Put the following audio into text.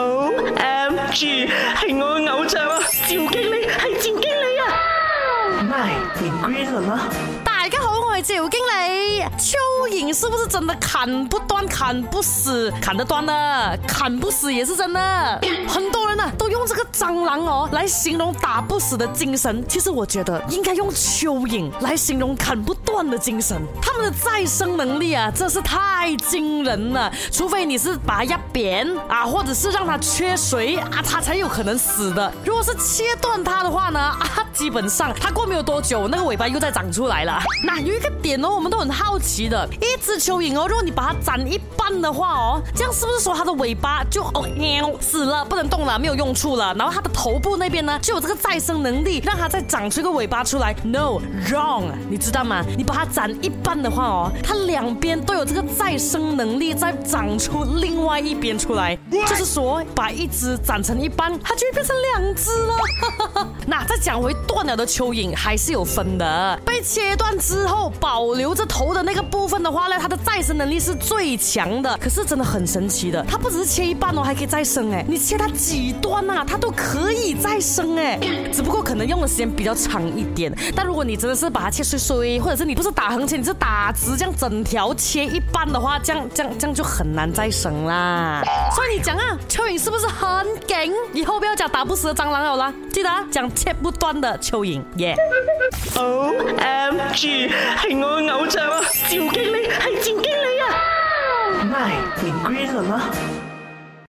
O M G，系我嘅偶像啊！赵经理系赵经理啊！My Green 啦！大家好，我系赵经理。蚯蚓是不是真的砍不断、砍不死？砍得断的，砍不死也是真的。很多。蟑螂哦，来形容打不死的精神，其实我觉得应该用蚯蚓来形容啃不断的精神。它们的再生能力啊，真是太惊人了。除非你是把它压扁啊，或者是让它缺水啊，它才有可能死的。如果是切断它的话呢，啊，基本上它过没有多久，那个尾巴又再长出来了。那有一个点哦，我们都很好奇的，一只蚯蚓哦，如果你把它斩一半的话哦，这样是不是说它的尾巴就哦喵死了，不能动了，没有用处了，然后。它的头部那边呢，就有这个再生能力，让它再长出一个尾巴出来。No wrong，你知道吗？你把它斩一半的话哦，它两边都有这个再生能力，再长出另外一边出来。就是说，把一只斩成一半，它就会变成两只了。那再讲回断了的蚯蚓，还是有分的。被切断之后，保留着头的那个部分的话呢，它的再生能力是最强的。可是真的很神奇的，它不只是切一半哦，还可以再生哎。你切它几段啊，它都。可以再生哎，只不过可能用的时间比较长一点。但如果你真的是把它切碎碎，或者是你不是打横切，你是打直，这样整条切一半的话，这样这样这样就很难再生啦。所以你讲啊，蚯蚓是不是很劲？以后不要讲打不死的蟑螂好了，记得讲切不断的蚯蚓耶。O M G，系我偶像啊，赵经理，系赵经理啊。妹，你乖了吗？